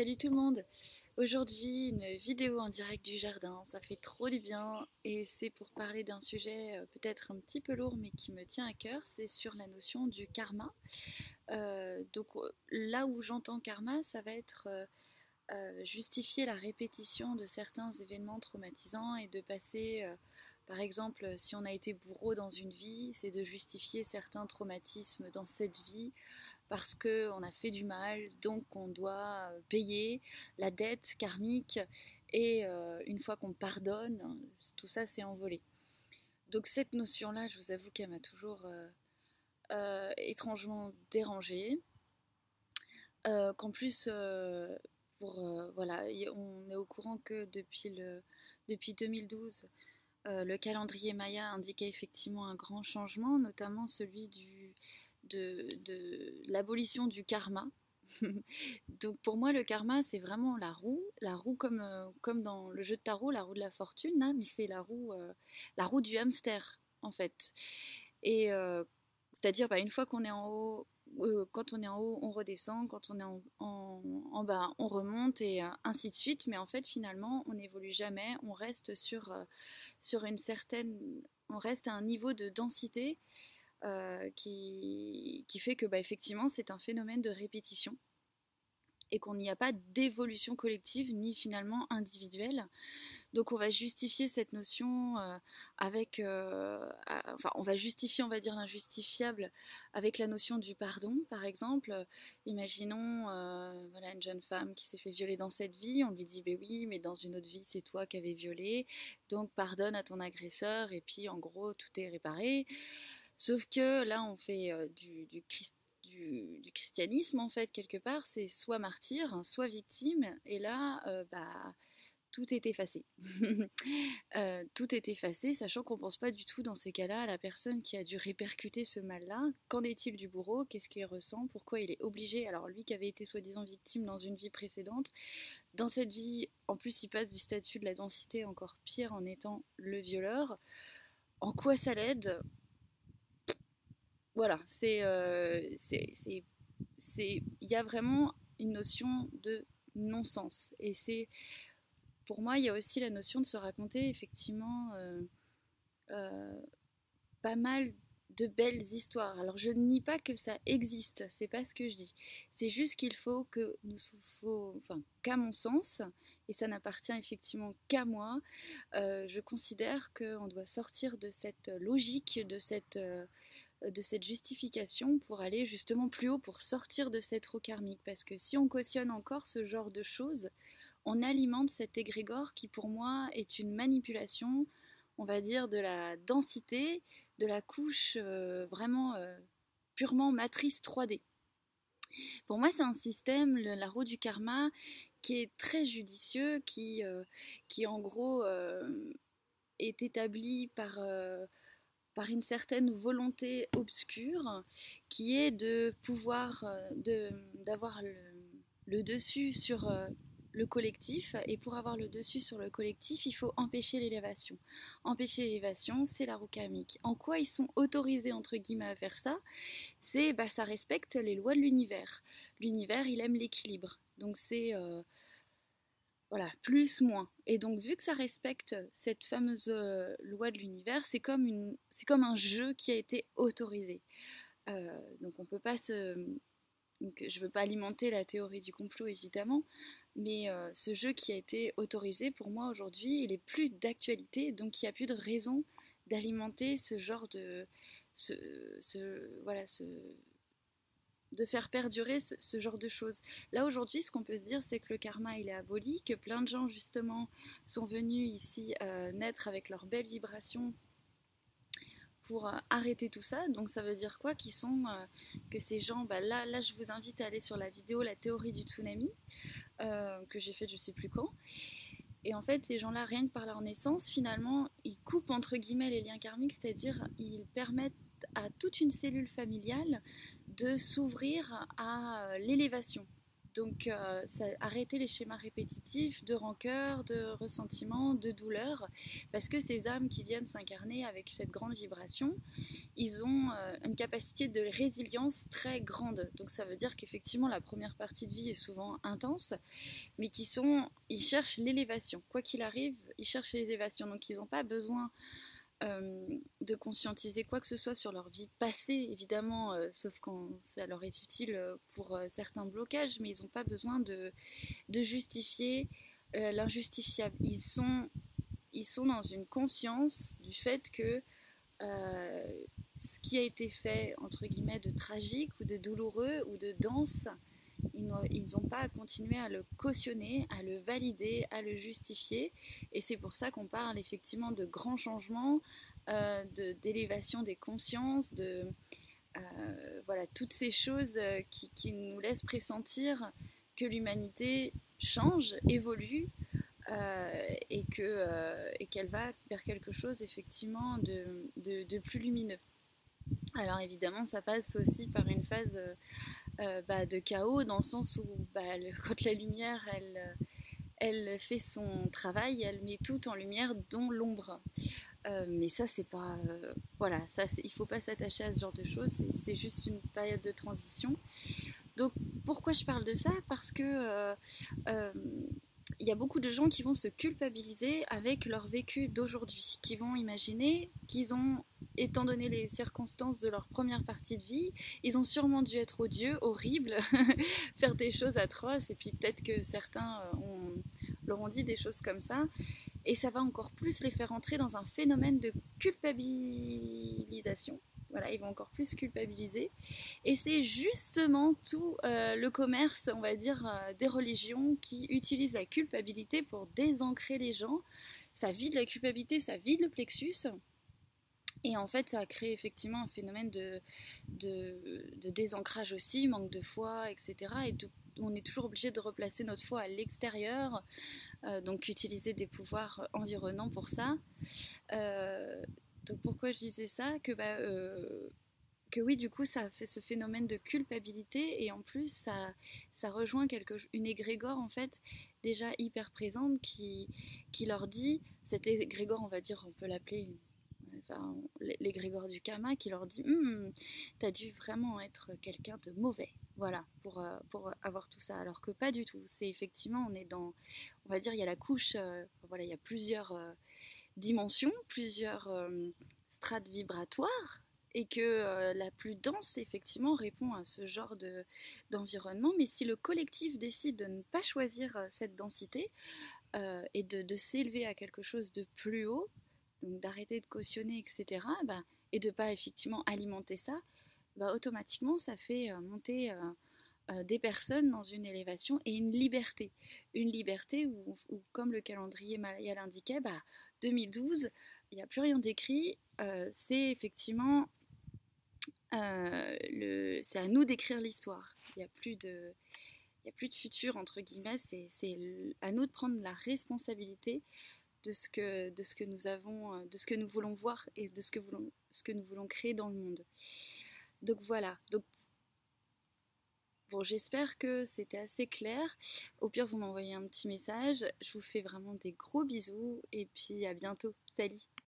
Salut tout le monde. Aujourd'hui une vidéo en direct du jardin, ça fait trop du bien et c'est pour parler d'un sujet euh, peut-être un petit peu lourd mais qui me tient à cœur, c'est sur la notion du karma. Euh, donc euh, là où j'entends karma, ça va être justifier la répétition de certains événements traumatisants et de passer... Par exemple, si on a été bourreau dans une vie, c'est de justifier certains traumatismes dans cette vie parce qu'on a fait du mal, donc on doit euh, payer la dette karmique et euh, une fois qu'on pardonne, tout ça s'est envolé. Donc cette notion-là, je vous avoue qu'elle m'a toujours euh, étrangement dérangée. Qu'en plus, pour, voilà, on est au courant que depuis, le, depuis 2012, le calendrier Maya indiquait effectivement un grand changement, notamment celui du, de, l'abolition du karma. Donc pour moi, le karma, c'est vraiment la roue, la roue comme, euh, comme dans le jeu de tarot, la roue de la fortune, hein, mais c'est la roue, euh, la roue du hamster en fait. Et euh, c'est-à-dire, bah, une fois qu'on est en haut, quand on est en haut, on redescend, quand on est en, bas, on remonte et ainsi de suite. Mais en fait, finalement, on n'évolue jamais, on reste sur, sur une certaine, on reste à un niveau de densité qui, qui, fait que bah, effectivement c'est un phénomène de répétition et qu'on n'y a pas d'évolution collective ni finalement individuelle. Donc on va justifier cette notion euh, avec, euh, enfin on va justifier, on va dire l'injustifiable avec la notion du pardon, par exemple. Imaginons voilà une jeune femme qui s'est fait violer dans cette vie, on lui dit ben oui, mais dans une autre vie c'est toi qui avais violé, donc pardonne à ton agresseur et puis en gros tout est réparé. Sauf que là, on fait euh, du, christianisme, en fait, quelque part. C'est soit martyr, soit victime. Et là, euh, bah, tout est effacé. Euh, tout est effacé, sachant qu'on ne pense pas du tout dans ces cas-là à la personne qui a dû répercuter ce mal-là. Qu'en est-il du bourreau? Qu'est-ce qu'il ressent? Pourquoi il est obligé? Alors lui qui avait été soi-disant victime dans une vie précédente, dans cette vie, en plus il passe du statut de la densité encore pire en étant le violeur. En quoi ça l'aide? Voilà, euh, c'est, c'est, il y a vraiment une notion de non-sens. Et c'est, pour moi, il y a aussi la notion de se raconter effectivement euh, euh, pas mal de belles histoires. Alors je ne nie pas que ça existe, c'est pas ce que je dis. C'est juste qu'il faut que nous, faut, enfin, qu'à mon sens, et ça n'appartient effectivement qu'à moi, je considère qu'on doit sortir de cette logique, de cette de cette justification pour aller justement plus haut, pour sortir de cette roue karmique. Parce que si on cautionne encore ce genre de choses, on alimente cet égrégore qui pour moi est une manipulation, on va dire, de la densité, de la couche euh, vraiment euh, purement matrice 3D. Pour moi, c'est un système, la roue du karma, qui est très judicieux, qui, euh, qui en gros est établi par par une certaine volonté obscure qui est de pouvoir euh, d'avoir le, dessus sur euh, le collectif. Et pour avoir le dessus sur le collectif il faut empêcher l'élévation. Empêcher l'élévation c'est la roue karmique en quoi ils sont autorisés entre guillemets à faire ça? C'est bah ça respecte les lois de l'univers. L'univers il aime l'équilibre. Donc c'est euh, voilà, plus, moins. Et donc, vu que ça respecte cette fameuse euh, loi de l'univers, c'est comme, un jeu qui a été autorisé. Euh, donc, on peut pas se. Donc, je ne veux pas alimenter la théorie du complot, évidemment, mais euh, ce jeu qui a été autorisé, pour moi, aujourd'hui, il est plus d'actualité, donc il n'y a plus de raison d'alimenter ce genre de. Ce, voilà, ce, de faire perdurer ce, genre de choses. Là aujourd'hui, ce qu'on peut se dire, c'est que le karma il est aboli, que plein de gens justement sont venus ici euh, naître avec leurs belles vibrations pour euh, arrêter tout ça. Donc ça veut dire quoi? Qu'ils sont euh, que ces gens, bah, là, là, je vous invite à aller sur la vidéo La théorie du tsunami que j'ai faite je sais plus quand. Et en fait, ces gens-là, rien que par leur naissance, finalement, ils coupent entre guillemets les liens karmiques, c'est-à-dire ils permettent à toute une cellule familiale de s'ouvrir à euh, l'élévation. Donc, euh, arrêter les schémas répétitifs de rancœur, de ressentiment, de douleur, parce que ces âmes qui viennent s'incarner avec cette grande vibration, ils ont euh, une capacité de résilience très grande. Donc ça veut dire qu'effectivement la première partie de vie est souvent intense, mais qui sont, ils cherchent l'élévation. Quoi qu'il arrive, ils cherchent l'élévation. Donc ils n'ont pas besoin euh, de conscientiser quoi que ce soit sur leur vie passée, évidemment, euh, sauf quand ça leur est utile pour certains blocages, mais ils n'ont pas besoin de, justifier l'injustifiable. Ils sont, dans une conscience du fait que euh, ce qui a été fait, entre guillemets, de tragique ou de douloureux ou de dense, ils n'ont pas à continuer à le cautionner, à le valider, à le justifier. Et c'est pour ça qu'on parle effectivement de grands changements, euh, d'élévation des consciences, de euh, voilà, toutes ces choses qui, qui, nous laissent pressentir que l'humanité change, évolue, euh, et que euh, et qu'elle va vers quelque chose effectivement de, plus lumineux. Alors évidemment, ça passe aussi par une phase euh, bah, de chaos dans le sens où bah, quand la lumière, elle, elle fait son travail, elle met tout en lumière, dont l'ombre. mais ça, c'est pas. voilà, ça, il faut pas s'attacher à ce genre de choses. C'est juste une période de transition. Donc, pourquoi je parle de ça? Parce que il y a beaucoup de gens qui vont se culpabiliser avec leur vécu d'aujourd'hui, qui vont imaginer qu'ils ont, étant donné les circonstances de leur première partie de vie, ils ont sûrement dû être odieux, horribles, faire des choses atroces, et puis peut-être que certains euh, leur ont dit des choses comme ça, et ça va encore plus les faire entrer dans un phénomène de culpabilisation voilà, ils vont encore plus culpabiliser. Et c'est justement tout euh, le commerce, on va dire, euh, des religions qui utilisent la culpabilité pour désancrer les gens. Ça vide la culpabilité, ça vide le plexus. Et en fait, ça crée effectivement un phénomène de, de, désancrage aussi, manque de foi, etc. Et on est toujours obligé de replacer notre foi à l'extérieur, euh, donc utiliser des pouvoirs environnants pour ça. Donc pourquoi je disais ça? Que, bah, euh, que oui, du coup, ça fait ce phénomène de culpabilité et en plus, ça, ça rejoint quelque, une égrégore en fait déjà hyper présente qui, qui leur dit, cette égrégore, on va dire, on peut l'appeler enfin, l'égrégore du karma, qui leur dit hum, T'as dû vraiment être quelqu'un de mauvais, voilà, pour, euh, pour avoir tout ça. Alors que pas du tout. C'est effectivement, on est dans, on va dire, il y a la couche, euh, voilà, il y a plusieurs dimensions, plusieurs euh, strates vibratoires, et que euh, la plus dense, effectivement, répond à ce genre de, d'environnement. Mais si le collectif décide de ne pas choisir euh, cette densité et de, s'élever à quelque chose de plus haut, donc d'arrêter de cautionner, etc., bah, et de pas effectivement alimenter ça, bah, automatiquement, ça fait monter des personnes dans une élévation et une liberté. Une liberté où, comme le calendrier maya l'indiquait, bah, 2012, il n'y a plus rien d'écrit. Euh, c'est effectivement, euh, c'est à nous d'écrire l'histoire. Il n'y a plus de, a plus de futur entre guillemets. C'est, c'est à nous de prendre la responsabilité de ce que, de ce que nous avons, euh, de ce que nous voulons voir et de ce que, voulons, ce que nous voulons créer dans le monde. Donc voilà. Donc Bon, j'espère que c'était assez clair. Au pire, vous m'envoyez un petit message. Je vous fais vraiment des gros bisous et puis à bientôt. Salut